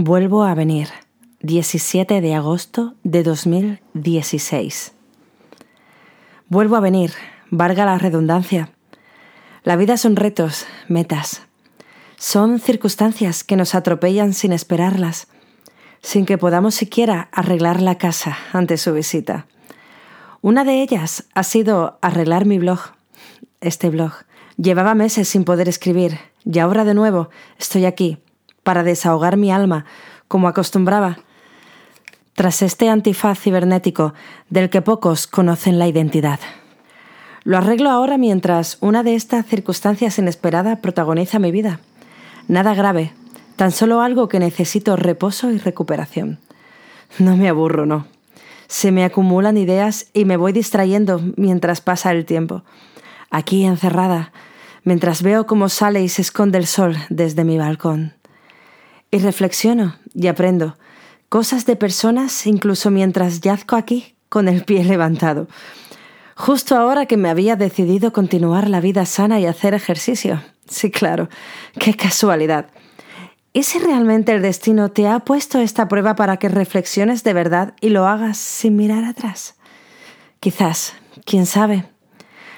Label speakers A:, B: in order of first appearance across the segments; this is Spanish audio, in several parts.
A: Vuelvo a venir, 17 de agosto de 2016. Vuelvo a venir, valga la redundancia. La vida son retos, metas. Son circunstancias que nos atropellan sin esperarlas, sin que podamos siquiera arreglar la casa ante su visita. Una de ellas ha sido arreglar mi blog, este blog. Llevaba meses sin poder escribir y ahora de nuevo estoy aquí para desahogar mi alma, como acostumbraba, tras este antifaz cibernético del que pocos conocen la identidad. Lo arreglo ahora mientras una de estas circunstancias inesperadas protagoniza mi vida. Nada grave, tan solo algo que necesito reposo y recuperación. No me aburro, no. Se me acumulan ideas y me voy distrayendo mientras pasa el tiempo. Aquí encerrada, mientras veo cómo sale y se esconde el sol desde mi balcón. Y reflexiono y aprendo cosas de personas incluso mientras yazco aquí con el pie levantado. Justo ahora que me había decidido continuar la vida sana y hacer ejercicio. Sí, claro, qué casualidad. ¿Y si realmente el destino te ha puesto esta prueba para que reflexiones de verdad y lo hagas sin mirar atrás? Quizás, quién sabe.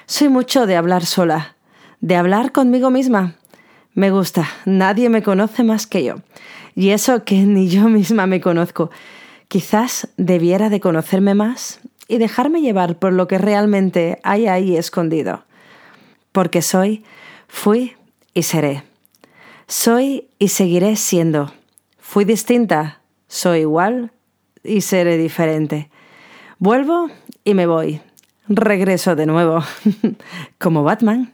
A: Soy mucho de hablar sola, de hablar conmigo misma, me gusta, nadie me conoce más que yo. Y eso que ni yo misma me conozco. Quizás debiera de conocerme más y dejarme llevar por lo que realmente hay ahí escondido. Porque soy, fui y seré. Soy y seguiré siendo. Fui distinta, soy igual y seré diferente. Vuelvo y me voy. Regreso de nuevo, como Batman.